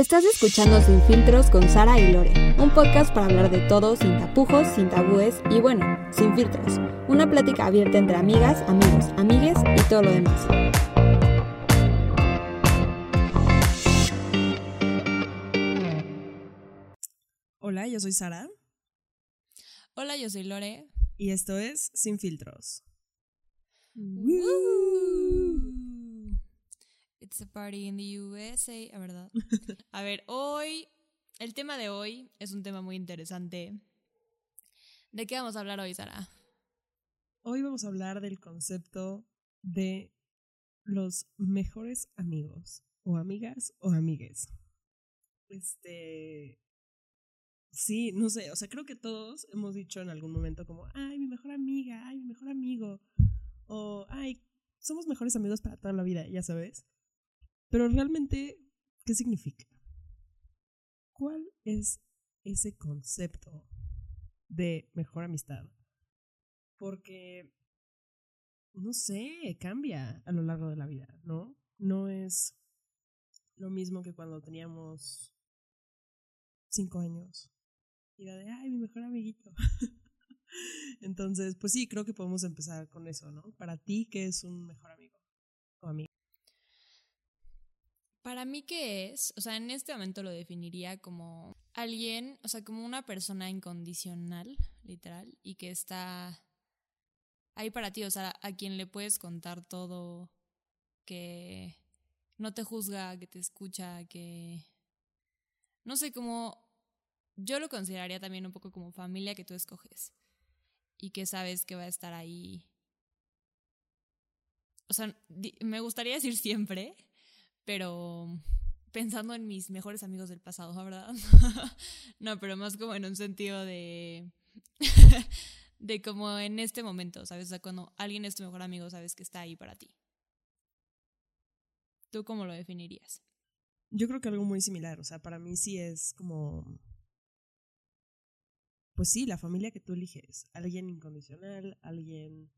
Estás escuchando Sin Filtros con Sara y Lore, un podcast para hablar de todo sin tapujos, sin tabúes y bueno, sin filtros. Una plática abierta entre amigas, amigos, amigues y todo lo demás. Hola, yo soy Sara Hola, yo soy Lore. y esto es Sin Filtros. It's a party in the USA, ¿a verdad? A ver, hoy, el tema de hoy es un tema muy interesante. ¿De qué vamos a hablar hoy, Sara? Hoy vamos a hablar del concepto de los mejores amigos o amigas o amigues. Este. Sí, no sé, o sea, creo que todos hemos dicho en algún momento como, ay, mi mejor amiga, ay, mi mejor amigo, o, ay, somos mejores amigos para toda la vida, ya sabes. Pero realmente, ¿qué significa? ¿Cuál es ese concepto de mejor amistad? Porque, no sé, cambia a lo largo de la vida, ¿no? No es lo mismo que cuando teníamos cinco años. Y era de, ay, mi mejor amiguito. Entonces, pues sí, creo que podemos empezar con eso, ¿no? Para ti, ¿qué es un mejor amigo o amiga? Para mí, ¿qué es? O sea, en este momento lo definiría como alguien, o sea, como una persona incondicional, literal, y que está ahí para ti, o sea, a quien le puedes contar todo, que no te juzga, que te escucha, que... No sé, como... Yo lo consideraría también un poco como familia que tú escoges y que sabes que va a estar ahí. O sea, me gustaría decir siempre, pero pensando en mis mejores amigos del pasado, ¿verdad? no, pero más como en un sentido de de como en este momento, ¿sabes? O sea, cuando alguien es tu mejor amigo, sabes que está ahí para ti. ¿Tú cómo lo definirías? Yo creo que algo muy similar, o sea, para mí sí es como, pues sí, la familia que tú eliges, alguien incondicional, alguien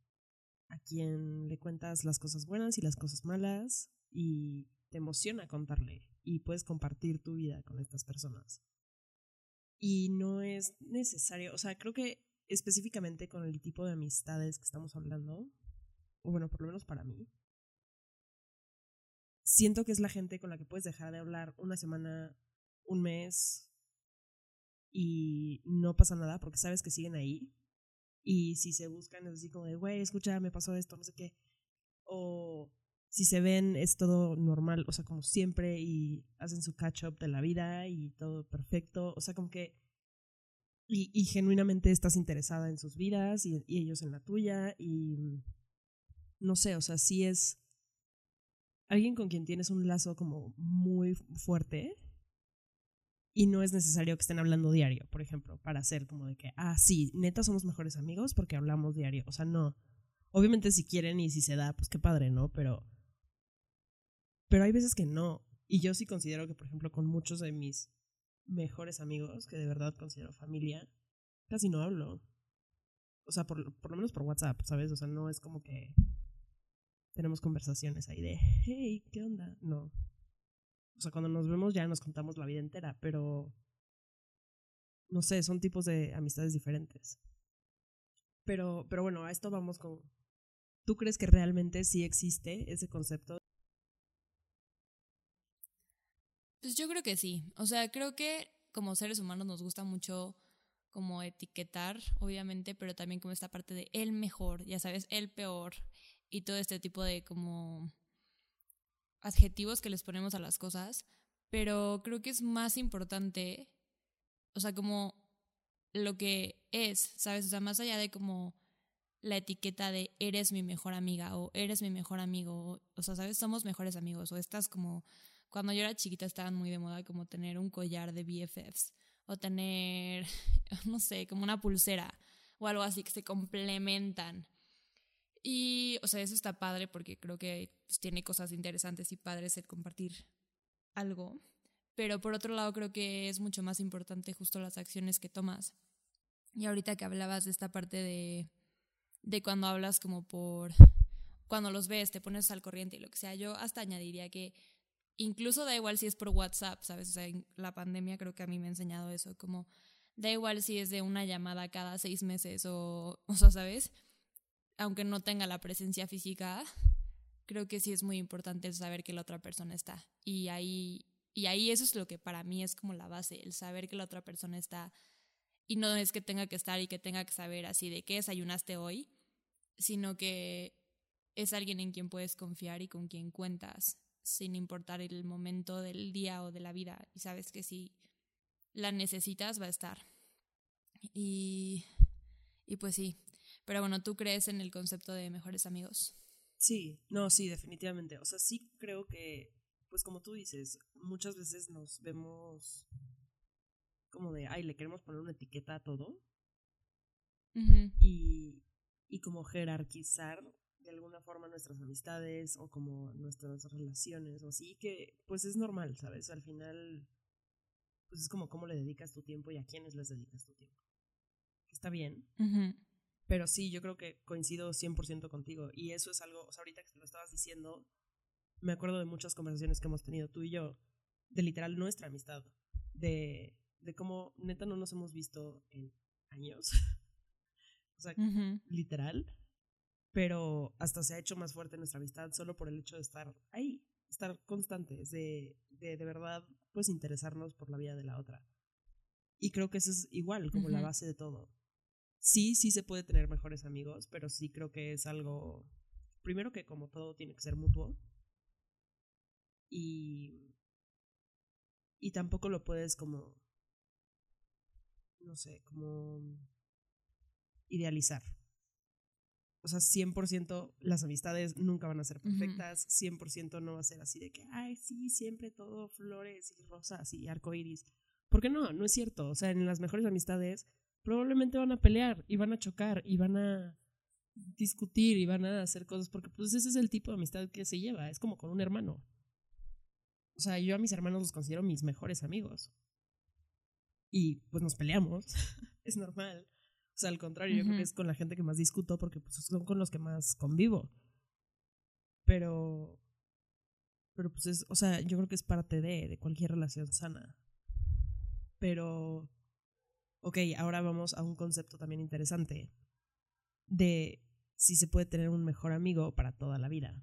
a quien le cuentas las cosas buenas y las cosas malas y te emociona contarle y puedes compartir tu vida con estas personas. Y no es necesario, o sea, creo que específicamente con el tipo de amistades que estamos hablando, o bueno, por lo menos para mí, siento que es la gente con la que puedes dejar de hablar una semana, un mes y no pasa nada porque sabes que siguen ahí. Y si se buscan es así como de, güey, escucha, me pasó esto, no sé qué. O si se ven es todo normal, o sea, como siempre y hacen su catch up de la vida y todo perfecto. O sea, como que... Y, genuinamente estás interesada en sus vidas y, ellos en la tuya y... No sé, o sea, sí es alguien con quien tienes un lazo como muy fuerte y no es necesario que estén hablando diario, por ejemplo, para hacer como de que, ah, sí, neta somos mejores amigos porque hablamos diario. O sea, no. Obviamente si quieren y si se da, pues qué padre, ¿no? Pero... Pero hay veces que no. Y yo sí considero que, por ejemplo, con muchos de mis mejores amigos, que de verdad considero familia, casi no hablo. O sea, por, por lo menos por WhatsApp, ¿sabes? O sea, no es como que tenemos conversaciones ahí de, hey, ¿qué onda? No. O sea, cuando nos vemos ya nos contamos la vida entera, pero no sé, son tipos de amistades diferentes. Pero, pero bueno, a esto vamos con, ¿tú crees que realmente sí existe ese concepto? Pues yo creo que sí. O sea, creo que como seres humanos nos gusta mucho como etiquetar, obviamente, pero también como esta parte de el mejor, ya sabes, el peor y todo este tipo de como adjetivos que les ponemos a las cosas, pero creo que es más importante, o sea, como lo que es, ¿sabes? O sea, más allá de como la etiqueta de eres mi mejor amiga o eres mi mejor amigo, o, sea, ¿sabes? Somos mejores amigos o estás como cuando yo era chiquita estaban muy de moda como tener un collar de BFFs o tener, no sé, como una pulsera o algo así que se complementan. Y, o sea, eso está padre porque creo que pues, tiene cosas interesantes y padres el compartir algo. Pero por otro lado, creo que es mucho más importante justo las acciones que tomas. Y ahorita que hablabas de esta parte de, de cuando hablas como por, cuando los ves, te pones al corriente y lo que sea, yo hasta añadiría que incluso da igual si es por WhatsApp, ¿sabes? O sea, la pandemia creo que a mí me ha enseñado eso, como da igual si es de una llamada cada seis meses o, o sea, ¿sabes? Aunque no tenga la presencia física, creo que sí es muy importante el saber que la otra persona está. Y ahí, y ahí eso es lo que para mí es como la base, el saber que la otra persona está. Y no es que tenga que estar y que tenga que saber así de qué desayunaste hoy, sino que es alguien en quien puedes confiar y con quien cuentas, sin importar el momento del día o de la vida. Y sabes que si la necesitas, va a estar. Y, y pues sí. Pero bueno, ¿tú crees en el concepto de mejores amigos? Sí, no, sí, definitivamente. O sea, sí creo que, pues como tú dices, muchas veces nos vemos como de, ay, le queremos poner una etiqueta a todo. y, y como jerarquizar de alguna forma nuestras amistades o como nuestras relaciones o así, que pues es normal, ¿sabes? Al final, pues es como cómo le dedicas tu tiempo y a quiénes les dedicas tu tiempo. Está bien. Pero sí, yo creo que coincido 100% contigo. Y eso es algo, o sea, ahorita que te lo estabas diciendo, me acuerdo de muchas conversaciones que hemos tenido tú y yo, de literal nuestra amistad, de, de cómo neta no nos hemos visto en años. o sea, literal pero hasta se ha hecho más fuerte nuestra amistad solo por el hecho de estar ahí, estar constantes, de, de, de verdad, pues interesarnos por la vida de la otra. Y creo que eso es igual, como la base de todo. Sí, sí se puede tener mejores amigos, pero sí creo que es algo, primero que como todo tiene que ser mutuo. Y, y tampoco lo puedes como, no sé, como idealizar o sea, 100% las amistades nunca van a ser perfectas, 100% no va a ser así de que, ay, sí, siempre todo flores y rosas y arcoíris. Porque no, no es cierto. O sea, en las mejores amistades probablemente van a pelear y van a chocar y van a discutir y van a hacer cosas porque pues ese es el tipo de amistad que se lleva, es como con un hermano. O sea, yo a mis hermanos los considero mis mejores amigos. Y pues nos peleamos, es normal. Sea, al contrario, yo creo que es con la gente que más discuto porque pues, son con los que más convivo. Pero. Pero pues es. O sea, yo creo que es parte de, de cualquier relación sana. Pero. Ok, ahora vamos a un concepto también interesante. De si se puede tener un mejor amigo para toda la vida.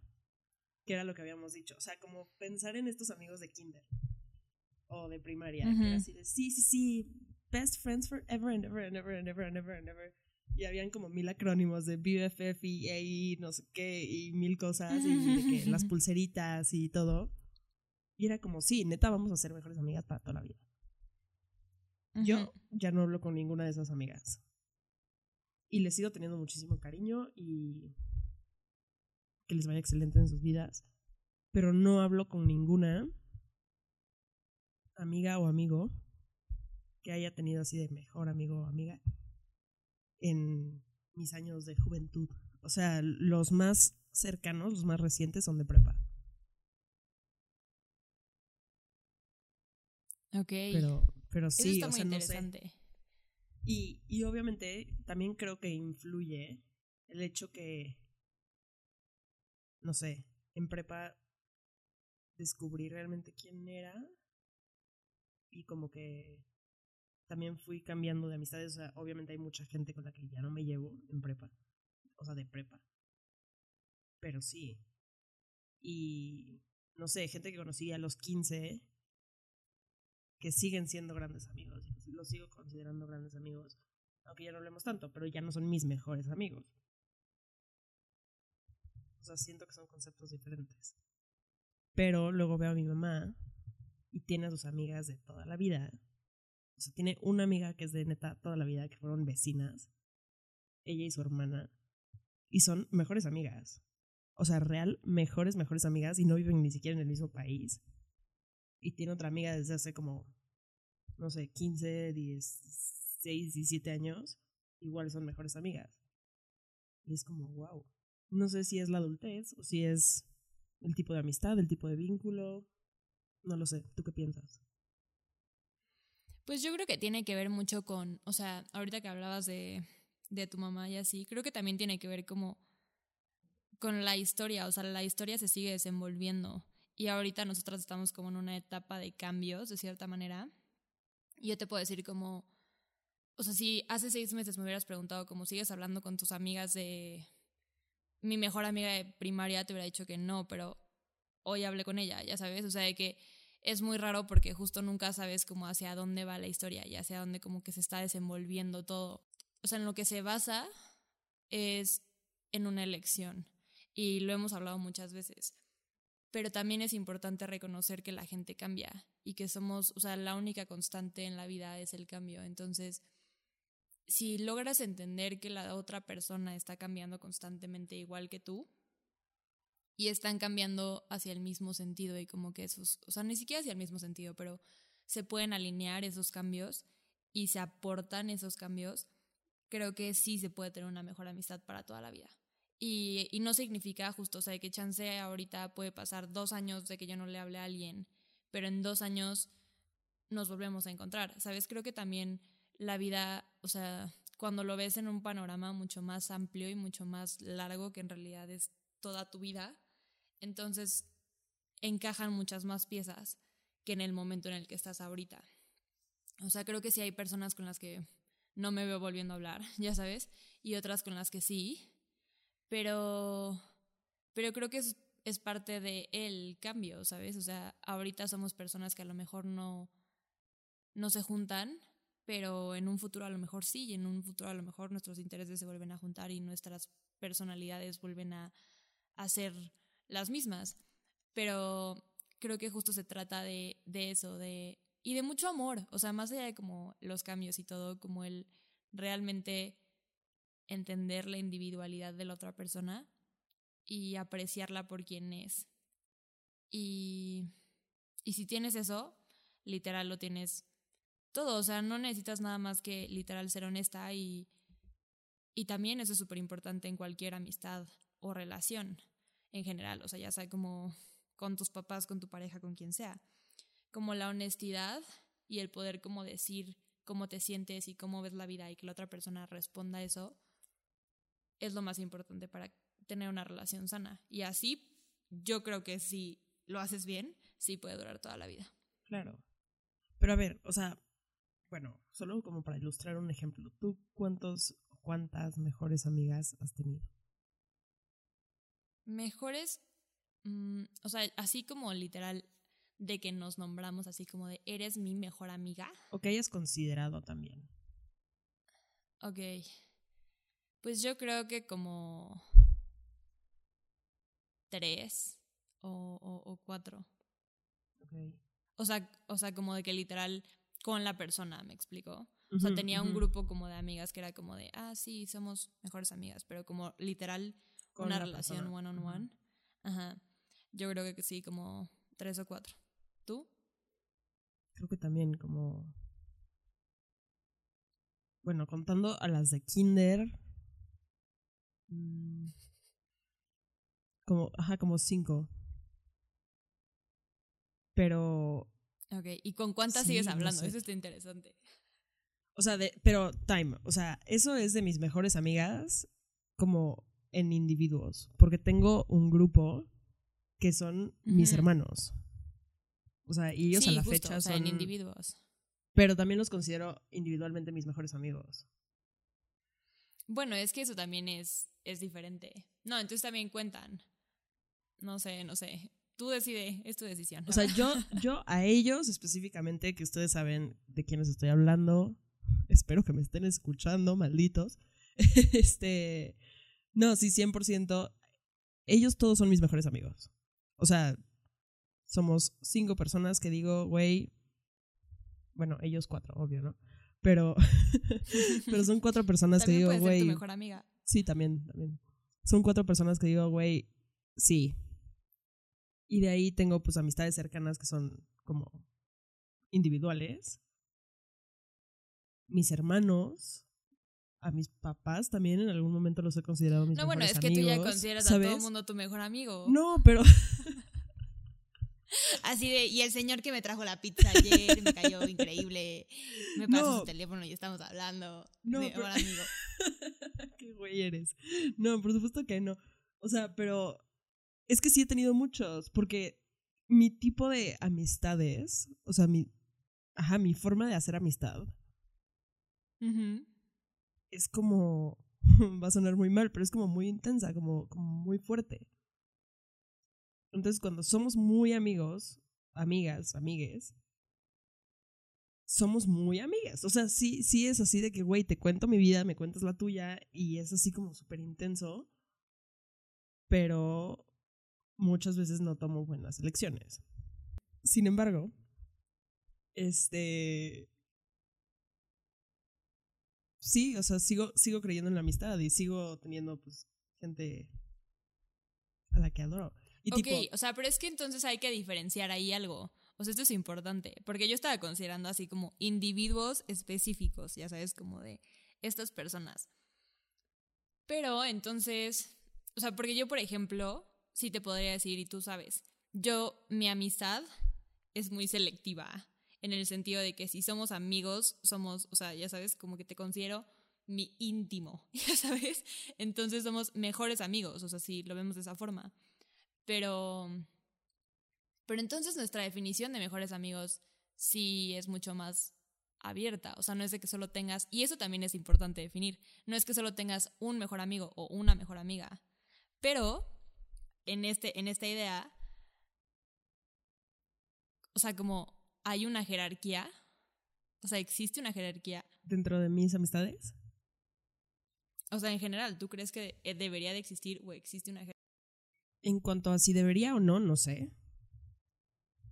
Que era lo que habíamos dicho. O sea, como pensar en estos amigos de kinder o de primaria. Que era así de, sí, sí, sí, best friends forever and ever and ever and ever and ever and ever. Y habían como mil acrónimos de BFF y AI, no sé qué, y mil cosas, y las pulseritas y todo. Y era como, sí, neta, vamos a ser mejores amigas para toda la vida. Yo ya no hablo con ninguna de esas amigas. Y les sigo teniendo muchísimo cariño y que les vaya excelente en sus vidas. Pero no hablo con ninguna amiga o amigo que haya tenido así de mejor amigo o amiga en mis años de juventud. O sea, los más cercanos, los más recientes son de prepa. Ok. Pero, pero sí, o sea, interesante. Y, y obviamente también creo que influye el hecho que, no sé, en prepa descubrí realmente quién era y como que también fui cambiando de amistades. O sea, obviamente hay mucha gente con la que ya no me llevo en prepa. O sea, de prepa. Pero sí. Y no sé, gente que conocí a los 15 que siguen siendo grandes amigos. Los sigo considerando grandes amigos. Aunque ya no hablemos tanto, pero ya no son mis mejores amigos. O sea, siento que son conceptos diferentes. Pero luego veo a mi mamá y tiene a sus amigas de toda la vida o sea, tiene una amiga que es de neta toda la vida, que fueron vecinas, ella y su hermana, y son mejores amigas. O sea, real, mejores, mejores amigas, y no viven ni siquiera en el mismo país. Y tiene otra amiga desde hace como, no sé, 15, 16, 17 años, igual son mejores amigas. Y es como, wow. No sé si es la adultez o si es el tipo de amistad, el tipo de vínculo. No lo sé. ¿Tú qué piensas? Pues yo creo que tiene que ver mucho con, o sea, ahorita que hablabas de, de tu mamá y así, creo que también tiene que ver como con la historia, o sea, la historia se sigue desenvolviendo. Y ahorita nosotras estamos como en una etapa de cambios, de cierta manera. Y yo te puedo decir como, o sea, si hace seis meses me hubieras preguntado cómo sigues hablando con tus amigas de mi mejor amiga de primaria, te hubiera dicho que no, pero hoy hablé con ella, ya sabes, o sea, de que es muy raro porque justo nunca sabes cómo hacia dónde va la historia y hacia dónde como que se está desenvolviendo todo. O sea, en lo que se basa es en una elección y lo hemos hablado muchas veces. Pero también es importante reconocer que la gente cambia y que somos, o sea, la única constante en la vida es el cambio. Entonces, si logras entender que la otra persona está cambiando constantemente igual que tú, y están cambiando hacia el mismo sentido y como que esos, o sea, ni siquiera hacia el mismo sentido, pero se pueden alinear esos cambios y se aportan esos cambios, creo que sí se puede tener una mejor amistad para toda la vida. Y, y no significa justo, o sea, que chance ahorita puede pasar dos años de que yo no le hable a alguien, pero en dos años nos volvemos a encontrar, ¿sabes? Creo que también la vida, o sea, cuando lo ves en un panorama mucho más amplio y mucho más largo que en realidad es toda tu vida, entonces encajan muchas más piezas que en el momento en el que estás ahorita. O sea, creo que sí hay personas con las que no me veo volviendo a hablar, ya sabes, y otras con las que sí, pero, pero creo que es, parte del el cambio, ¿sabes? O sea, ahorita somos personas que a lo mejor no, no se juntan, pero en un futuro a lo mejor sí, y en un futuro a lo mejor nuestros intereses se vuelven a juntar y nuestras personalidades vuelven a, a ser las mismas. Pero creo que justo se trata de, de eso, de... Y de mucho amor, o sea, más allá de como los cambios y todo, como el realmente entender la individualidad de la otra persona y apreciarla por quien es. Y, y si tienes eso, literal lo tienes todo, o sea, no necesitas nada más que literal ser honesta y, y también eso es súper importante en cualquier amistad o relación en general, o sea, ya sea como con tus papás, con tu pareja, con quien sea. Como la honestidad y el poder como decir cómo te sientes y cómo ves la vida y que la otra persona responda a eso es lo más importante para tener una relación sana. Y así yo creo que si lo haces bien, sí puede durar toda la vida. Claro. Pero a ver, o sea, bueno, solo como para ilustrar un ejemplo, ¿tú cuántos, cuántas mejores amigas has tenido? Mejores, mm, o sea, así como literal de que nos nombramos así como de eres mi mejor amiga. O que hayas considerado también. Ok. Pues yo creo que como tres o, o, cuatro. Okay. O sea, o sea, como de que literal con la persona, me explico. O sea, tenía un grupo como de amigas que era como de, ah, sí, somos mejores amigas, pero como literal una relación one on one. Ajá. Yo creo que sí, como tres o cuatro. ¿Tú? Creo que también como... Bueno, contando a las de Kinder. Mm, como, ajá, como cinco. Pero... Ok, ¿y con cuántas sigues hablando? Eso está interesante. O sea, de, pero time, o sea, eso es de mis mejores amigas, como en individuos, porque tengo un grupo que son mis hermanos. O sea, y ellos a la fecha son en individuos. Pero también los considero individualmente mis mejores amigos. Bueno, es que eso también es, es diferente. No, entonces también cuentan. No sé, no sé. Tú decides, es tu decisión. O sea, yo, yo a ellos específicamente, que ustedes saben de quiénes estoy hablando, espero que me estén escuchando, malditos. este, no, sí, 100%. Ellos todos son mis mejores amigos. O sea, somos cinco personas que digo, güey, bueno, ellos cuatro, obvio, ¿no? Pero, pero son cuatro personas que digo, güey. tu mejor amiga. Sí, también, también. Son cuatro personas que digo, güey, sí. Y de ahí tengo pues amistades cercanas que son como individuales. Mis hermanos, a mis papás también en algún momento los he considerado mis mejores amigos. No, bueno, es que tú ya consideras a todo el mundo tu mejor amigo. No, pero... Así de, y el señor que me trajo la pizza ayer me cayó increíble. Me pasó su teléfono y estamos hablando. No, mi mejor amigo. Qué güey eres. No, por supuesto que no. O sea, pero es que sí he tenido muchos, porque mi tipo de amistades, o sea, mi, ajá, mi forma de hacer amistad Ujú. Es como, va a sonar muy mal, pero es como muy intensa, como, como muy fuerte. Entonces, cuando somos muy amigos, amigas, amigues, somos muy amigas. O sea, sí, sí es así de que, güey, te cuento mi vida, me cuentas la tuya, y es así como súper intenso, pero muchas veces no tomo buenas elecciones. Sin embargo, este... Sí, o sea, sigo, sigo creyendo en la amistad y sigo teniendo, pues, gente a la que adoro. Y ok, tipo, o sea, pero es que entonces hay que diferenciar ahí algo. O sea, esto es importante, porque yo estaba considerando así como individuos específicos, ya sabes, como de estas personas. Pero entonces, o sea, porque yo, por ejemplo, sí te podría decir, y tú sabes, yo, mi amistad es muy selectiva, en el sentido de que si somos amigos, somos, o sea, ya sabes, como que te considero mi íntimo, ya sabes, entonces somos mejores amigos, o sea, si lo vemos de esa forma. Pero, pero entonces nuestra definición de mejores amigos sí es mucho más abierta, o sea, no es de que solo tengas, y eso también es importante definir, no es que solo tengas un mejor amigo o una mejor amiga, pero en, este, en esta idea, o sea, como hay una jerarquía, o sea, existe una jerarquía, dentro de mis amistades, o sea, en general, ¿tú crees que eh, debería de existir o existe una jerarquía? en cuanto a si debería o no, no sé.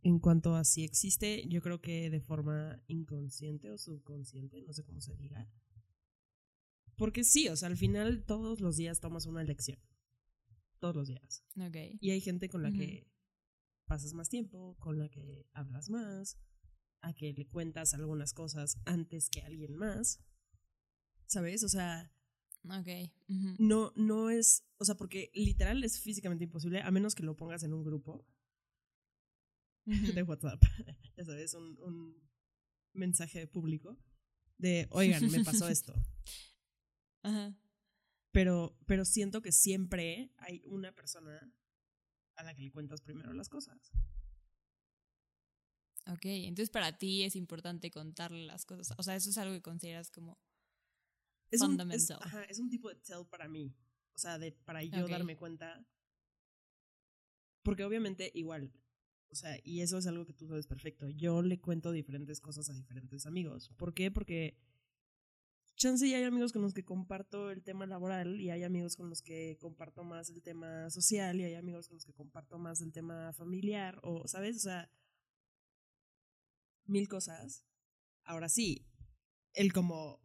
En cuanto a si existe, yo creo que de forma inconsciente o subconsciente, no sé cómo se diga. Porque sí, o sea, al final todos los días tomas una elección. Todos los días. Ok. Y hay gente con la que pasas más tiempo, con la que hablas más, a que le cuentas algunas cosas antes que alguien más. ¿Sabes? O sea, Ok. no, no es, o sea, porque literal es físicamente imposible, a menos que lo pongas en un grupo Ujú. de WhatsApp, ya sabes, un, un mensaje público de, oigan, me pasó esto. Ajá. Pero, pero siento que siempre hay una persona a la que le cuentas primero las cosas. Ok, entonces para ti es importante contarle las cosas. O sea, eso es algo que consideras como... Es un, es, Fundamental. ajá, es un tipo de tell para mí. O sea, de, para yo darme cuenta. Porque obviamente igual, o sea, y eso es algo que tú sabes perfecto. Yo le cuento diferentes cosas a diferentes amigos. ¿Por qué? Porque chance y hay amigos con los que comparto el tema laboral y hay amigos con los que comparto más el tema social y hay amigos con los que comparto más el tema familiar o, ¿sabes? O sea, mil cosas. Ahora sí, el como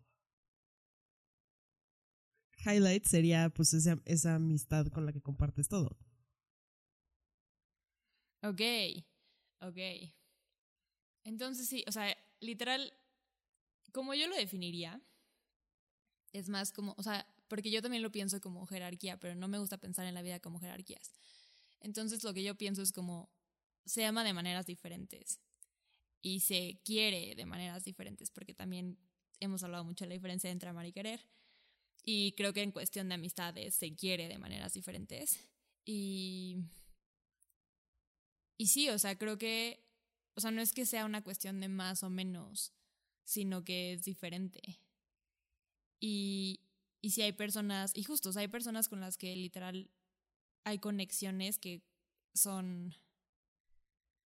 highlight sería pues esa, esa amistad con la que compartes todo. Ok, ok. Entonces sí, o sea, literal, como yo lo definiría, es más como, o sea, porque yo también lo pienso como jerarquía, pero no me gusta pensar en la vida como jerarquías. Entonces lo que yo pienso es como, se ama de maneras diferentes y se quiere de maneras diferentes, porque también hemos hablado mucho de la diferencia entre amar y querer. Y creo que en cuestión de amistades se quiere de maneras diferentes. Y y sí, o sea, creo que, o sea, no es que sea una cuestión de más o menos, sino que es diferente. Y, y si hay personas, y justo, o sea, hay personas con las que literal hay conexiones que son,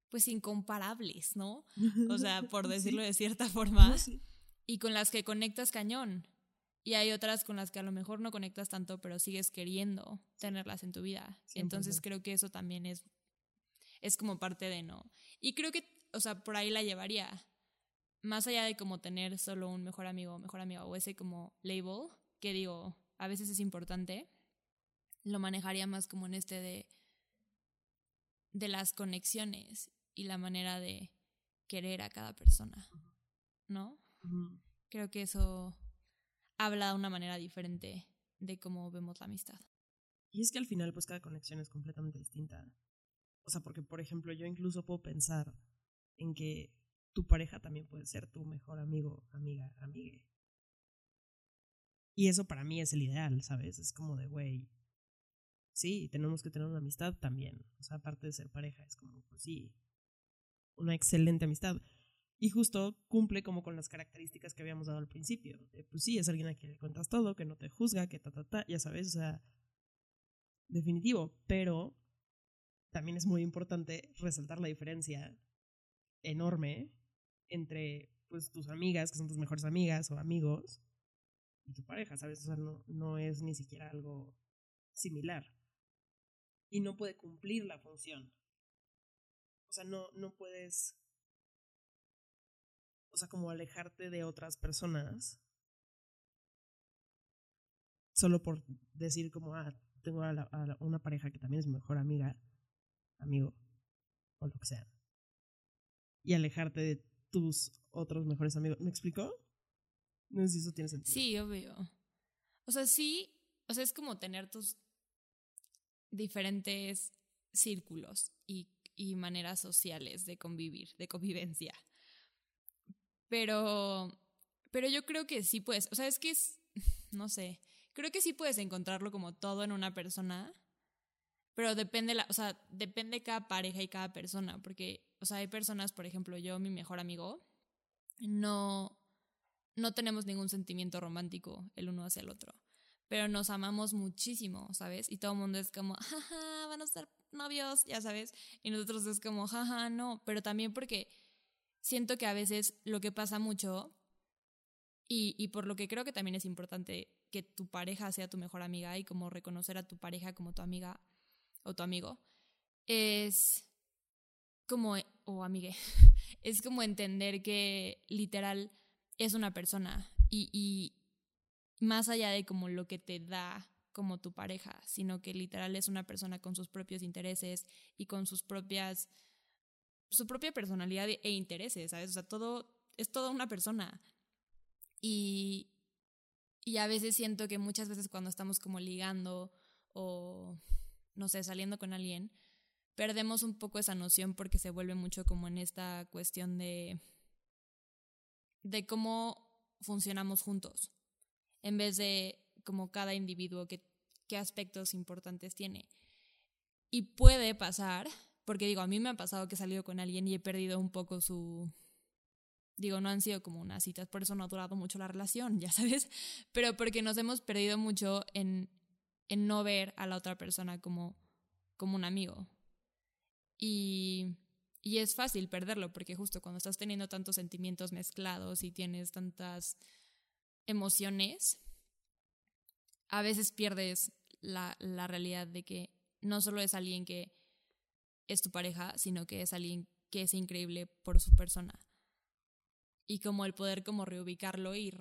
pues, incomparables, ¿no? O sea, por decirlo de cierta forma, No, sí. y con las que conectas cañón. Y hay otras con las que a lo mejor no conectas tanto, pero sigues queriendo tenerlas en tu vida. Entonces 100%. creo que eso también es, es como parte de no. Y creo que, o sea, por ahí la llevaría. Más allá de como tener solo un mejor amigo o mejor amiga o ese como label, que digo, a veces es importante, lo manejaría más como en este de, de las conexiones y la manera de querer a cada persona, ¿no? Creo que eso habla de una manera diferente de cómo vemos la amistad. Y es que al final, pues cada conexión es completamente distinta. O sea, porque, por ejemplo, yo incluso puedo pensar en que tu pareja también puede ser tu mejor amigo, amiga, amigue. Y eso para mí es el ideal, ¿sabes? Es como de, güey, sí, tenemos que tener una amistad también. O sea, aparte de ser pareja, es como, pues sí, una excelente amistad. Y justo cumple como con las características que habíamos dado al principio. pues sí, es alguien a quien le cuentas todo, que no te juzga, que ta, ta, ta, ya sabes, o sea, definitivo. Pero también es muy importante resaltar la diferencia enorme entre pues tus amigas, que son tus mejores amigas o amigos, y tu pareja, ¿sabes? O sea, no, no es ni siquiera algo similar. Y no puede cumplir la función. O sea, no, no puedes o sea, como alejarte de otras personas solo por decir como, ah, tengo a, una pareja que también es mi mejor amiga, amigo, o lo que sea. Y alejarte de tus otros mejores amigos. ¿Me explicó? No sé si eso tiene sentido. Sí, obvio. O sea, sí, o sea, es como tener tus diferentes círculos y, y maneras sociales de convivir, de convivencia. Pero, pero yo creo que sí puedes, o sea, es que es, no sé, creo que sí puedes encontrarlo como todo en una persona, pero depende, la, o sea, depende cada pareja y cada persona, porque, o sea, hay personas, por ejemplo, yo, mi mejor amigo, no, no tenemos ningún sentimiento romántico el uno hacia el otro, pero nos amamos muchísimo, ¿sabes? Y todo el mundo es como, jaja, van a ser novios, ya sabes, y nosotros es como, jaja, no, pero también porque siento que a veces lo que pasa mucho, y, y, por lo que creo que también es importante que tu pareja sea tu mejor amiga y como reconocer a tu pareja como tu amiga o tu amigo, es como, o amigue, es como entender que literal es una persona y, y más allá de como lo que te da como tu pareja, sino que literal es una persona con sus propios intereses y con sus propias su propia personalidad e intereses, ¿sabes? O sea, todo, es toda una persona. Y, y a veces siento que muchas veces cuando estamos como ligando o, no sé, saliendo con alguien, perdemos un poco esa noción porque se vuelve mucho como en esta cuestión de, de cómo funcionamos juntos, en vez de como cada individuo, qué, qué aspectos importantes tiene. Y puede pasar porque digo, a mí me ha pasado que he salido con alguien y he perdido un poco su... Digo, no han sido como unas citas, por eso no ha durado mucho la relación, ya sabes, pero porque nos hemos perdido mucho en, en no ver a la otra persona como, como un amigo. Y, y es fácil perderlo, porque justo cuando estás teniendo tantos sentimientos mezclados y tienes tantas emociones, a veces pierdes la, la realidad de que no solo es alguien que es tu pareja, sino que es alguien que es increíble por su persona. Y como el poder como reubicarlo y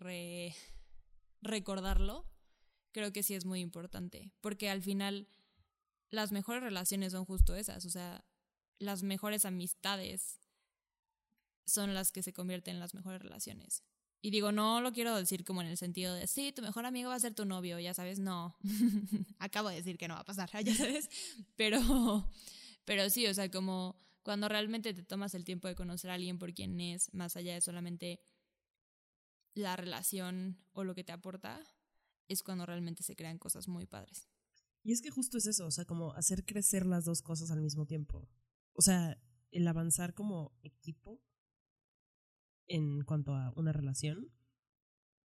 recordarlo, creo que sí es muy importante, porque al final las mejores relaciones son justo esas, o sea, las mejores amistades son las que se convierten en las mejores relaciones. Y digo, no lo quiero decir como en el sentido de, sí, tu mejor amigo va a ser tu novio, ya sabes, no. Acabo de decir que no va a pasar, ya sabes. Pero, pero sí, o sea, como cuando realmente te tomas el tiempo de conocer a alguien por quien es, más allá de solamente la relación o lo que te aporta, es cuando realmente se crean cosas muy padres. Y es que justo es eso, o sea, como hacer crecer las dos cosas al mismo tiempo. O sea, el avanzar como equipo en cuanto a una relación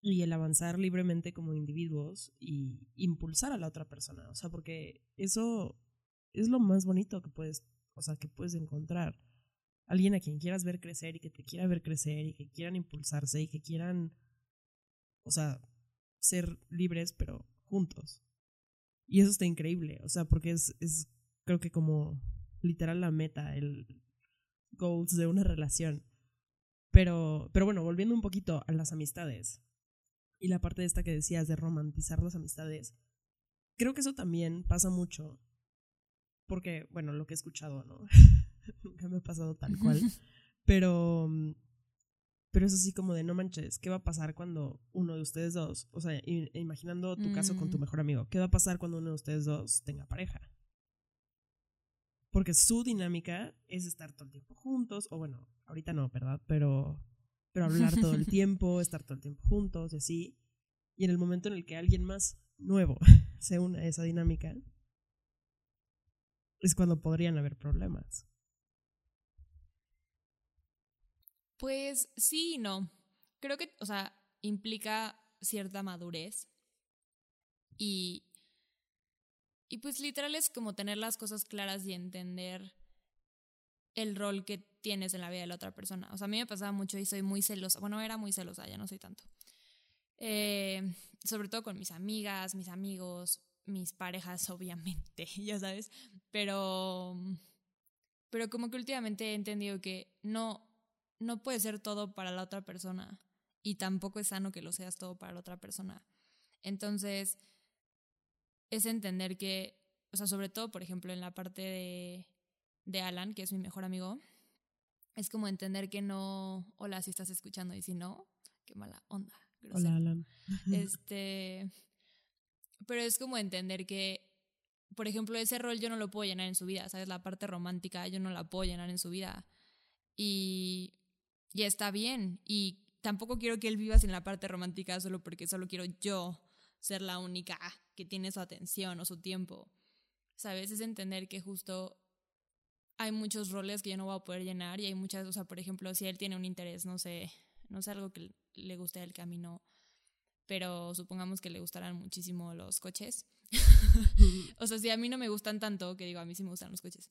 y el avanzar libremente como individuos y impulsar a la otra persona. O sea, porque eso es lo más bonito que puedes, o sea, que puedes encontrar. Alguien a quien quieras ver crecer y que te quiera ver crecer y que quieran impulsarse y que quieran, o sea, ser libres pero juntos. Y eso está increíble, o sea, porque es, es creo que como literal la meta, el goals de una relación. Pero, pero bueno, volviendo un poquito a las amistades y la parte de esta que decías de romantizar las amistades, creo que eso también pasa mucho porque, bueno, lo que he escuchado, ¿no? Nunca me ha pasado tal cual. Pero, mm, pero es así como de no manches, ¿qué va a pasar cuando uno de ustedes dos, o sea, imaginando tu caso con tu mm. mejor amigo, ¿qué va a pasar cuando uno de ustedes dos tenga pareja? Porque su dinámica es estar todo el tiempo juntos, o bueno, ahorita no, ¿verdad? Pero, pero hablar todo el tiempo, estar todo el tiempo juntos y así. Y en el momento en el que alguien más nuevo se une a esa dinámica, es cuando podrían haber problemas. Pues sí y no. Creo que, o sea, implica cierta madurez. Y, y pues literal es como tener las cosas claras y entender el rol que tienes en la vida de la otra persona. O sea, a mí me pasaba mucho y soy muy celosa. Bueno, era muy celosa, ya no soy tanto. Eh, sobre todo con mis amigas, mis amigos, mis parejas, obviamente, ya sabes. Pero, pero como que últimamente he entendido que no, no puede ser todo para la otra persona y tampoco es sano que lo seas todo para la otra persona. Entonces, es entender que, o sea, sobre todo, por ejemplo, en la parte de, de Alan, que es mi mejor amigo, es como entender que no, hola, si estás escuchando y si no, qué mala onda. Hola, Alan. Este, pero es como entender que, por ejemplo, ese rol yo no lo puedo llenar en su vida, ¿sabes? La parte romántica yo no la puedo llenar en su vida. Y, y está bien. Y tampoco quiero que él viva sin la parte romántica solo porque solo quiero yo ser la única que tiene su atención o su tiempo. ¿Sabes? Es entender que justo hay muchos roles que yo no voy a poder llenar y hay muchas, o sea, por ejemplo, si él tiene un interés, no sé, no sé algo que le guste del camino, pero supongamos que le gustaran muchísimo los coches. o sea, si a mí no me gustan tanto, que digo, a mí sí me gustan los coches,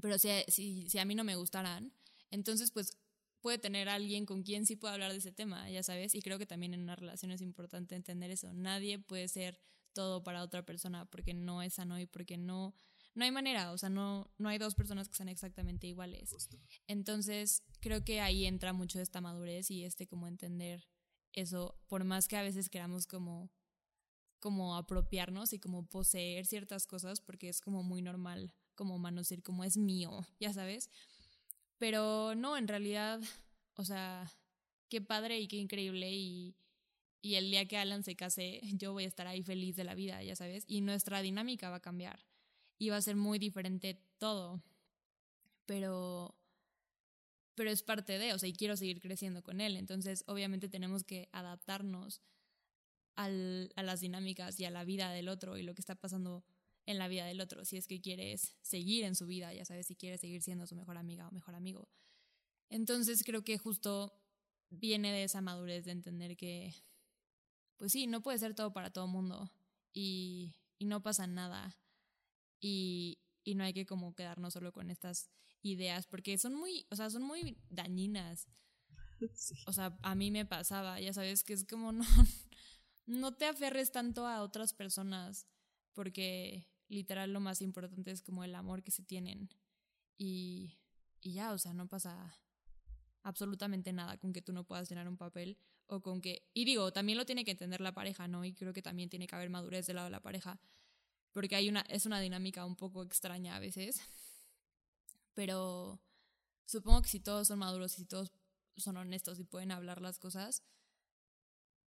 pero si, si, si a mí no me gustaran, entonces pues puede tener alguien con quien sí pueda hablar de ese tema, ya sabes, y creo que también en una relación es importante entender eso, nadie puede ser todo para otra persona porque no es sano y porque no no hay manera, o sea, no, no hay dos personas que sean exactamente iguales. Entonces, creo que ahí entra mucho esta madurez y este como entender eso, por más que a veces queramos como como apropiarnos y como poseer ciertas cosas porque es como muy normal como manosear como es mío, ya sabes. Pero no, en realidad, o sea, qué padre y qué increíble y, y el día que Alan se case, yo voy a estar ahí feliz de la vida, ya sabes, y nuestra dinámica va a cambiar iba a ser muy diferente todo. Pero, pero es parte de, o sea, y quiero seguir creciendo con él. Entonces, obviamente tenemos que adaptarnos al, a las dinámicas y a la vida del otro y lo que está pasando en la vida del otro. Si es que quieres seguir en su vida, ya sabes, si quieres seguir siendo su mejor amiga o mejor amigo. Entonces, creo que justo viene de esa madurez de entender que, pues sí, no puede ser todo para todo mundo y, y no pasa nada y, y no hay que como quedarnos solo con estas ideas porque son muy, o sea, son muy dañinas. O sea, a mí me pasaba, ya sabes que es como no, no te aferres tanto a otras personas porque literal lo más importante es como el amor que se tienen y, y ya, o sea, no pasa absolutamente nada con que tú no puedas llenar un papel o con que, y digo, también lo tiene que entender la pareja, ¿no? Y creo que también tiene que haber madurez del lado de la pareja, porque hay una, es una dinámica un poco extraña a veces. Pero supongo que si todos son maduros y si todos son honestos y pueden hablar las cosas,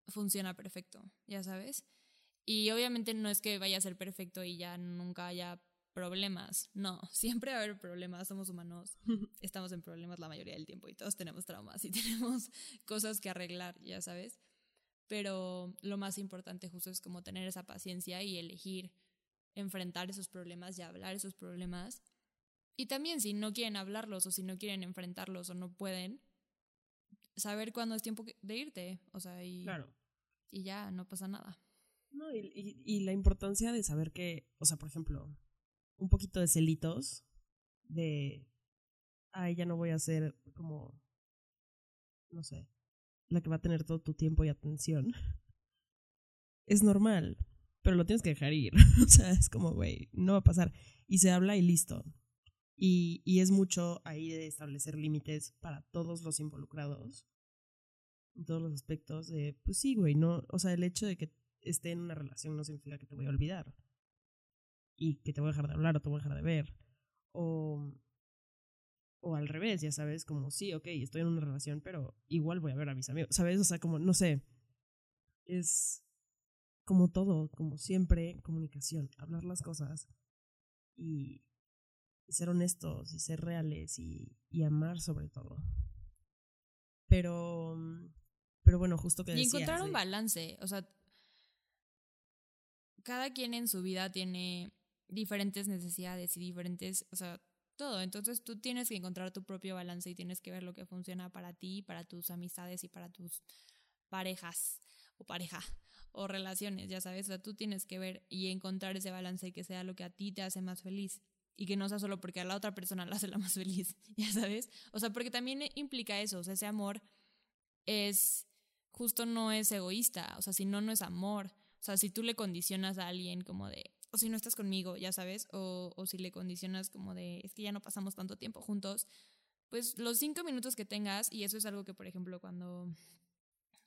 funciona perfecto, ya sabes. Y obviamente no es que vaya a ser perfecto y ya nunca haya problemas. No, siempre va a haber problemas, somos humanos, estamos en problemas la mayoría del tiempo y todos tenemos traumas y tenemos cosas que arreglar, ya sabes. Pero lo más importante justo es como tener esa paciencia y elegir enfrentar esos problemas y hablar esos problemas. Y también si no quieren hablarlos o si no quieren enfrentarlos o no pueden, saber cuándo es tiempo de irte. O sea, y, claro. y ya, no pasa nada. No, y, y, la importancia de saber que, o sea, por ejemplo, un poquito de celitos, de, ay, ya no voy a ser como, no sé, la que va a tener todo tu tiempo y atención. Es normal, pero lo tienes que dejar ir. o sea, es como, güey, no va a pasar. Y se habla y listo. Y, y es mucho ahí de establecer límites para todos los involucrados, en todos los aspectos de, pues sí, güey, no, o sea, el hecho de que esté en una relación no significa que te voy a olvidar y que te voy a dejar de hablar o te voy a dejar de ver. O, o al revés, ya sabes, como sí, ok, estoy en una relación, pero igual voy a ver a mis amigos, ¿sabes? O sea, como, no sé, es, como todo, como siempre, comunicación, hablar las cosas y, ser honestos y ser reales y, y, amar sobre todo. Pero, pero bueno, justo que... Y encontrar un balance, o sea, cada quien en su vida tiene diferentes necesidades y diferentes, o sea, todo. Entonces tú tienes que encontrar tu propio balance y tienes que ver lo que funciona para ti, para tus amistades y para tus parejas o pareja o relaciones, ya sabes. O sea, tú tienes que ver y encontrar ese balance que sea lo que a ti te hace más feliz y que no sea solo porque a la otra persona la hace la más feliz, ya sabes. O sea, porque también implica eso, o sea, ese amor es justo no es egoísta, o sea, si no, no es amor. O sea, si tú le condicionas a alguien como de, o si no estás conmigo, ya sabes, o, o si le condicionas como de, es que ya no pasamos tanto tiempo juntos, pues los cinco minutos que tengas, y eso es algo que, por ejemplo, cuando,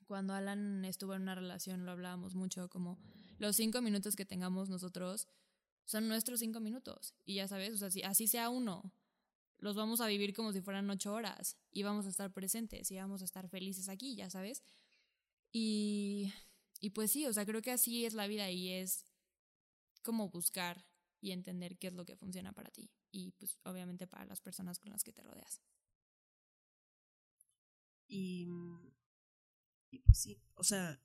cuando Alan estuvo en una relación, lo hablábamos mucho, como los cinco minutos que tengamos nosotros son nuestros cinco minutos, y ya sabes, o sea, si así sea uno, los vamos a vivir como si fueran ocho horas, y vamos a estar presentes, y vamos a estar felices aquí, ya sabes. Y, y pues sí, o sea, creo que así es la vida y es como buscar y entender qué es lo que funciona para ti y pues obviamente para las personas con las que te rodeas. Y, y pues sí, o sea,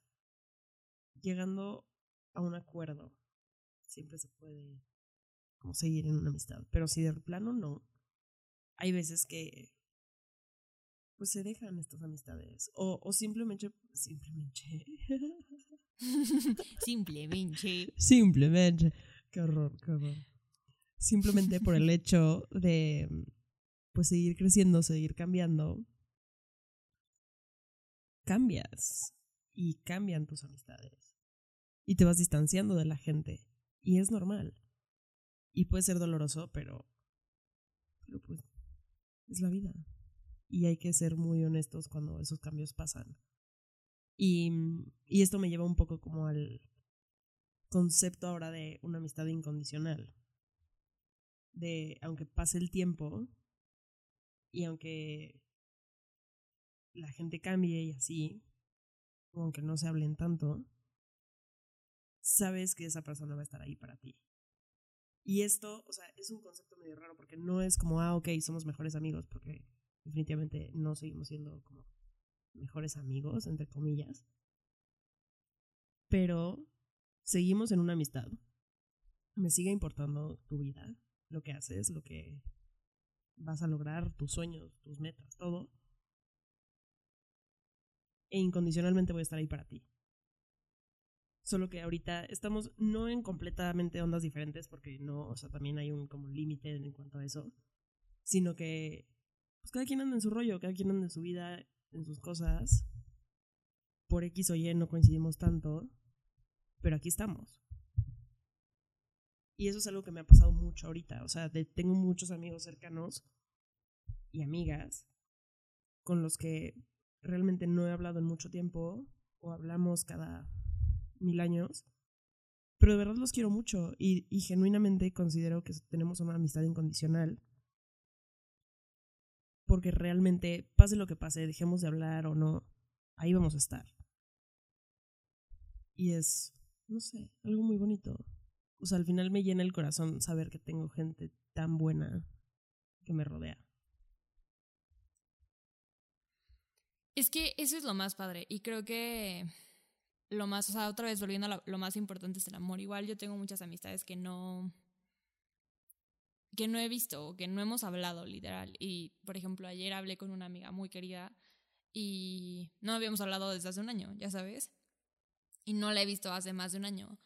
llegando a un acuerdo, siempre se puede como seguir en una amistad, pero si de plano no, hay veces que pues se dejan estas amistades o, o simplemente simplemente simplemente. Simplemente. Qué horror qué horror. Simplemente por el hecho de pues seguir creciendo seguir cambiando. Cambias y cambian tus amistades. Y te vas distanciando de la gente. Y es normal. Y puede ser doloroso pero pero pues es la vida. Y hay que ser muy honestos cuando esos cambios pasan. Y, y esto me lleva un poco como al concepto ahora de una amistad incondicional. De aunque pase el tiempo y aunque la gente cambie y así, aunque no se hablen tanto, sabes que esa persona va a estar ahí para ti. Y esto, o sea, es un concepto medio raro porque no es como, ah, ok, somos mejores amigos, porque definitivamente no seguimos siendo como mejores amigos, entre comillas. Pero seguimos en una amistad. Me sigue importando tu vida, lo que haces, lo que vas a lograr, tus sueños, tus metas, todo. E incondicionalmente voy a estar ahí para ti. Solo que ahorita estamos no en completamente ondas diferentes, porque no, o sea, también hay un como límite en cuanto a eso, sino que pues cada quien anda en su rollo, cada quien anda en su vida, en sus cosas. Por X o Y no coincidimos tanto, pero aquí estamos. Y eso es algo que me ha pasado mucho ahorita. O sea, tengo muchos amigos cercanos y amigas con los que realmente no he hablado en mucho tiempo o hablamos cada mil años. Pero de verdad los quiero mucho y, y genuinamente considero que tenemos una amistad incondicional porque realmente, pase lo que pase, dejemos de hablar o no, ahí vamos a estar. Y es, no sé, algo muy bonito. O sea, al final me llena el corazón saber que tengo gente tan buena que me rodea. Es que eso es lo más padre y creo que lo más, o sea, otra vez volviendo a lo, lo más importante es el amor. Igual yo tengo muchas amistades que no, que no he visto, que no hemos hablado literal. Y, por ejemplo, ayer hablé con una amiga muy querida y no habíamos hablado desde hace un año, ya sabes. Y no la he visto hace más de un año.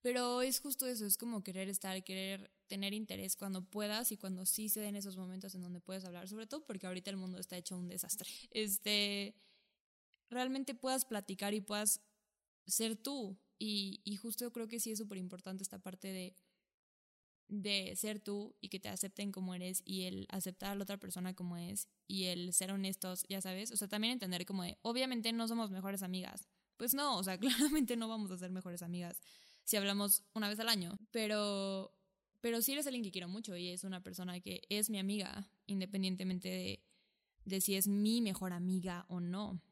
Pero es justo eso, es como querer estar, querer tener interés cuando puedas y cuando sí se den esos momentos en donde puedes hablar, sobre todo porque ahorita el mundo está hecho un desastre. Este, realmente puedas platicar y puedas ser tú. Y, y justo creo que sí es súper importante esta parte de de ser tú y que te acepten como eres y el aceptar a la otra persona como es y el ser honestos, ya sabes, o sea, también entender como de, obviamente no somos mejores amigas. Pues no, o sea, claramente no vamos a ser mejores amigas si hablamos una vez al año, pero pero sí eres alguien que quiero mucho y es una persona que es mi amiga, independientemente de, de si es mi mejor amiga o no.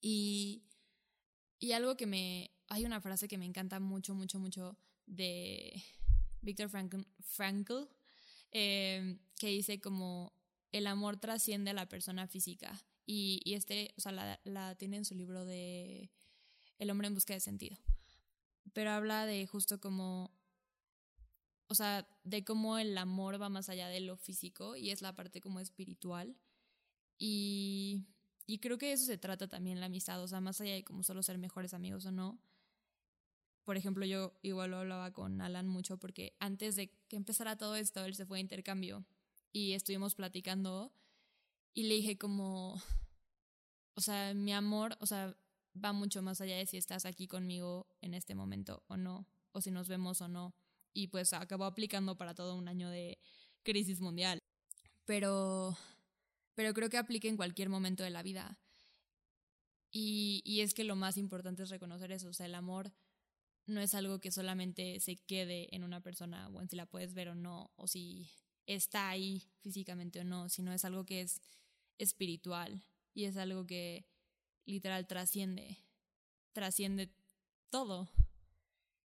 Y, y algo que me, hay una frase que me encanta mucho, mucho, mucho de, Víctor Frankl, em, que dice como el amor trasciende a la persona física. Y, y este, o sea, la, la, tiene en su libro de El hombre en busca de sentido. Pero habla de justo como, o sea, de cómo el amor va más allá de lo físico y es la parte como espiritual. Y, y creo que eso se trata también la amistad, o sea, más allá de como solo ser mejores amigos o no. Por ejemplo, yo igual lo hablaba con Alan mucho porque antes de que empezara todo esto, él se fue a intercambio y estuvimos platicando y le dije como, o sea, mi amor, o sea, va mucho más allá de si estás aquí conmigo en este momento o no, o si nos vemos o no. Y pues acabó aplicando para todo un año de crisis mundial. Pero, pero creo que aplica en cualquier momento de la vida. Y, y es que lo más importante es reconocer eso, o sea, el amor no es algo que solamente se quede en una persona, o en si la puedes ver o no, o si está ahí físicamente o no, sino es algo que es espiritual y es algo que literal trasciende, trasciende todo.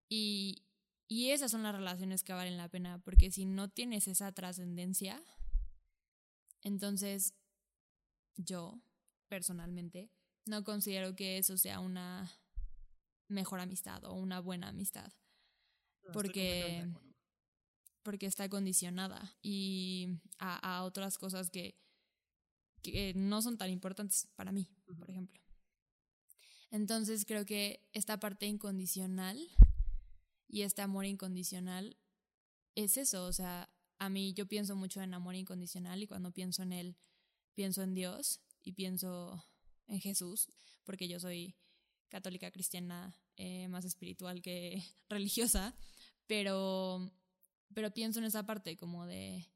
Y, y esas son las relaciones que valen la pena, porque si no tienes esa trascendencia, entonces yo, personalmente, no considero que eso sea una mejor amistad o una buena amistad. porque, porque está condicionada y a, a otras cosas que, que no son tan importantes para mí, por ejemplo. Entonces creo que esta parte incondicional y este amor incondicional es eso, o sea, a mí yo pienso mucho en amor incondicional y cuando pienso en él, pienso en Dios y pienso en Jesús, porque yo soy católica cristiana eh, más espiritual que religiosa, pero, pero pienso en esa parte como de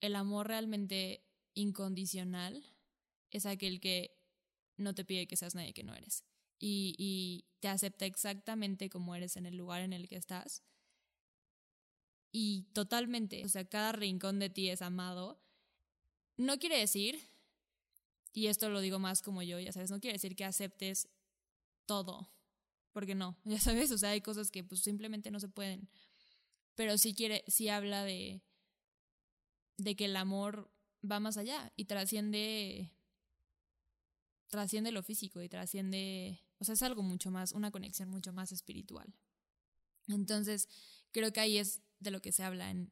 el amor realmente incondicional es aquel que no te pide que seas nadie que no eres y, y te acepta exactamente como eres en el lugar en el que estás. Y totalmente, o sea, cada rincón de ti es amado. No quiere decir, y esto lo digo más como yo, ya sabes, no quiere decir que aceptes todo, porque no, ya sabes, o sea, hay cosas que pues simplemente no se pueden. Pero sí quiere, sí habla de, de que el amor va más allá y trasciende trasciende lo físico y trasciende, o sea, es algo mucho más, una conexión mucho más espiritual. Entonces, creo que ahí es de lo que se habla en,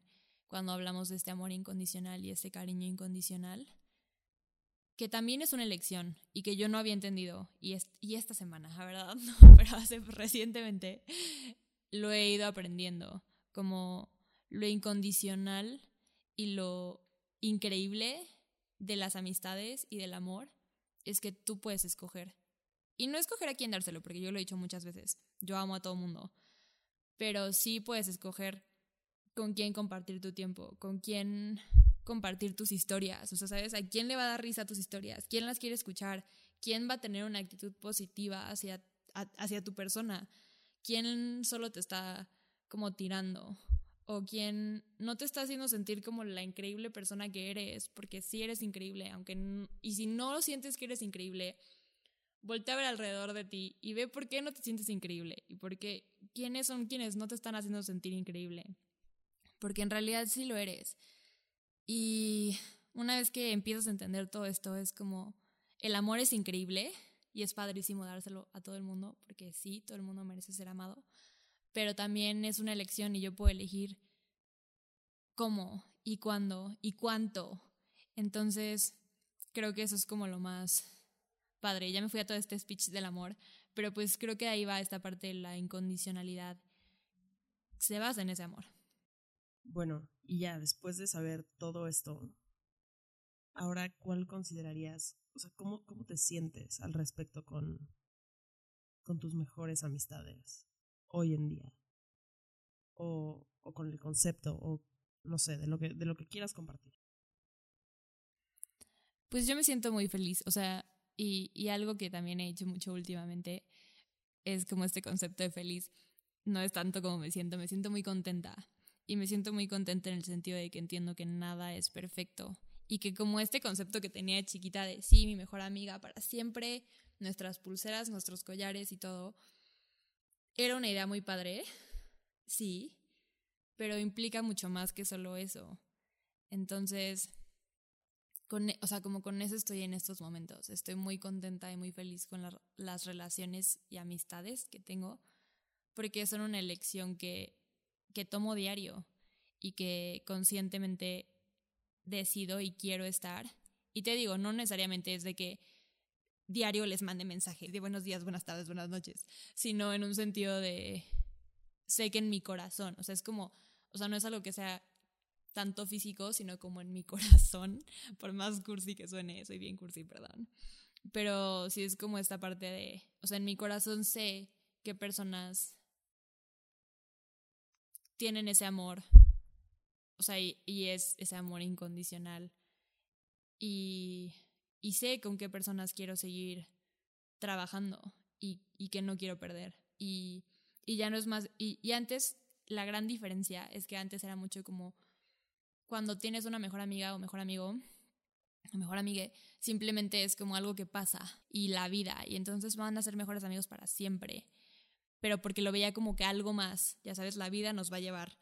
cuando hablamos de este amor incondicional y este cariño incondicional, que también es una elección y que yo no había entendido, y, esta semana, la verdad, no, pero hace recientemente lo he ido aprendiendo, como lo incondicional y lo increíble de las amistades y del amor es que tú puedes escoger. Y no escoger a quién dárselo, porque yo lo he dicho muchas veces. Yo amo a todo mundo. Pero sí puedes escoger con quién compartir tu tiempo, con quién compartir tus historias. O sea, ¿sabes? ¿A quién le va a dar risa tus historias? ¿Quién las quiere escuchar? ¿Quién va a tener una actitud positiva hacia, hacia tu persona? ¿Quién solo te está como tirando? o quien no te está haciendo sentir como la increíble persona que eres, porque sí eres increíble, aunque y si no sientes que eres increíble, voltea a ver alrededor de ti y ve por qué no te sientes increíble y por qué quiénes son quienes no te están haciendo sentir increíble. Porque en realidad sí lo eres. Y una vez que empiezas a entender todo esto, es como el amor es increíble y es padrísimo dárselo a todo el mundo, porque sí, todo el mundo merece ser amado pero también es una elección y yo puedo elegir cómo y cuándo y cuánto. Entonces, creo que eso es como lo más padre. Ya me fui a todo este speech del amor, pero pues creo que ahí va esta parte de la incondicionalidad. Se basa en ese amor. Bueno, y ya después de saber todo esto, ahora, ¿cuál considerarías, o sea, cómo, cómo te sientes al respecto con, con tus mejores amistades? hoy en día. O, o con el concepto, o no sé, de lo, que, de lo que quieras compartir. Pues yo me siento muy feliz, o sea, y, y algo que también he hecho mucho últimamente es como este concepto de feliz. No es tanto como me siento, me siento muy contenta. Y me siento muy contenta en el sentido de que entiendo que nada es perfecto. Y que como este concepto que tenía de chiquita de sí, mi mejor amiga para siempre, nuestras pulseras, nuestros collares y todo, era una idea muy padre, sí, pero implica mucho más que solo eso. Entonces, con, e, o sea, como con eso estoy en estos momentos. Estoy muy contenta y muy feliz con las relaciones y amistades que tengo, porque son una elección que, que tomo diario. y que conscientemente decido y quiero estar. Y te digo, no necesariamente es de que diario les mande mensajes de buenos días, buenas tardes, buenas noches, sino en un sentido de sé que en mi corazón, o sea, es como, o sea, no es algo que sea tanto físico, sino como en mi corazón, por más cursi que suene, soy bien cursi, perdón. Pero sí es como esta parte de, o sea, en mi corazón sé qué personas tienen ese amor, o sea, y, es ese amor incondicional. Y, sé con qué personas quiero seguir trabajando y, que no quiero perder. Y, ya no es más, y, antes la gran diferencia es que antes era mucho como cuando tienes una mejor amiga o mejor amigo, mejor amiga, simplemente es como algo que pasa y la vida, y entonces van a ser mejores amigos para siempre. Pero porque lo veía como que algo más, ya sabes, la vida nos va a llevar.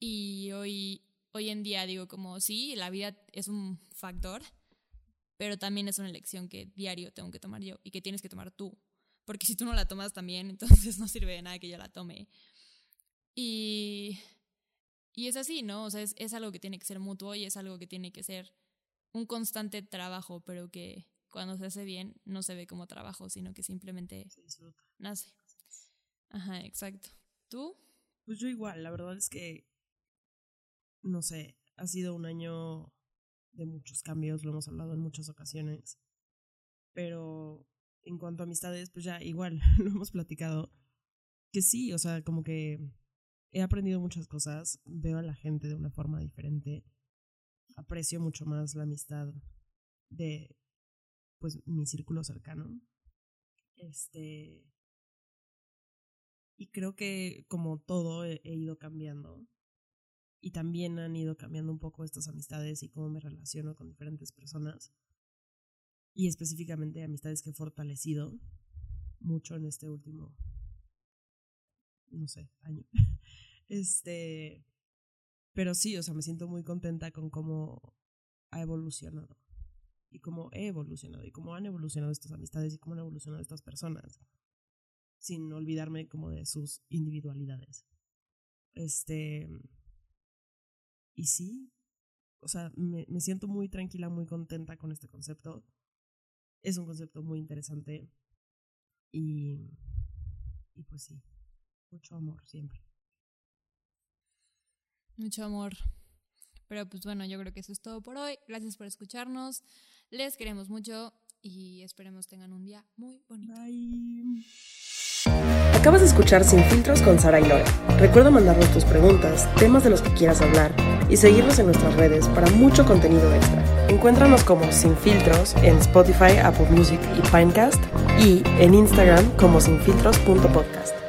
Y hoy, hoy en día digo como, sí, la vida es un factor, pero también es una elección que diario tengo que tomar yo y que tienes que tomar tú. Porque si tú no la tomas también, entonces no sirve de nada que yo la tome. Y y es así, ¿no? O sea, es, algo que tiene que ser mutuo y es algo que tiene que ser un constante trabajo, pero que cuando se hace bien no se ve como trabajo, sino que simplemente nace. Ajá, exacto. ¿Tú? Pues yo igual, la verdad es que, no sé, ha sido un año de muchos cambios, lo hemos hablado en muchas ocasiones, pero en cuanto a amistades, pues ya igual, lo hemos platicado, que sí, o sea, como que he aprendido muchas cosas, veo a la gente de una forma diferente, aprecio mucho más la amistad de pues mi círculo cercano. Este y creo que como todo he, ido cambiando y también han ido cambiando un poco estas amistades y cómo me relaciono con diferentes personas y específicamente amistades que he fortalecido mucho en este último no sé, año. Este, pero sí, o sea, me siento muy contenta con cómo ha evolucionado y cómo he evolucionado y cómo han evolucionado estas amistades y cómo han evolucionado estas personas, sin olvidarme como de sus individualidades. Este, y sí, o sea, me, me siento muy tranquila, muy contenta con este concepto. Es un concepto muy interesante y, y pues sí, mucho amor siempre. Mucho amor. Pero pues bueno, yo creo que eso es todo por hoy. Gracias por escucharnos. Les queremos mucho y esperemos tengan un día muy bonito. Bye. Acabas de escuchar Sin Filtros con Sara y Lore. Recuerda mandarnos tus preguntas, temas de los que quieras hablar y seguirnos en nuestras redes para mucho contenido extra. Encuéntranos como Sin Filtros en Spotify, Apple Music y Pinecast y en Instagram como sinfiltros.podcast.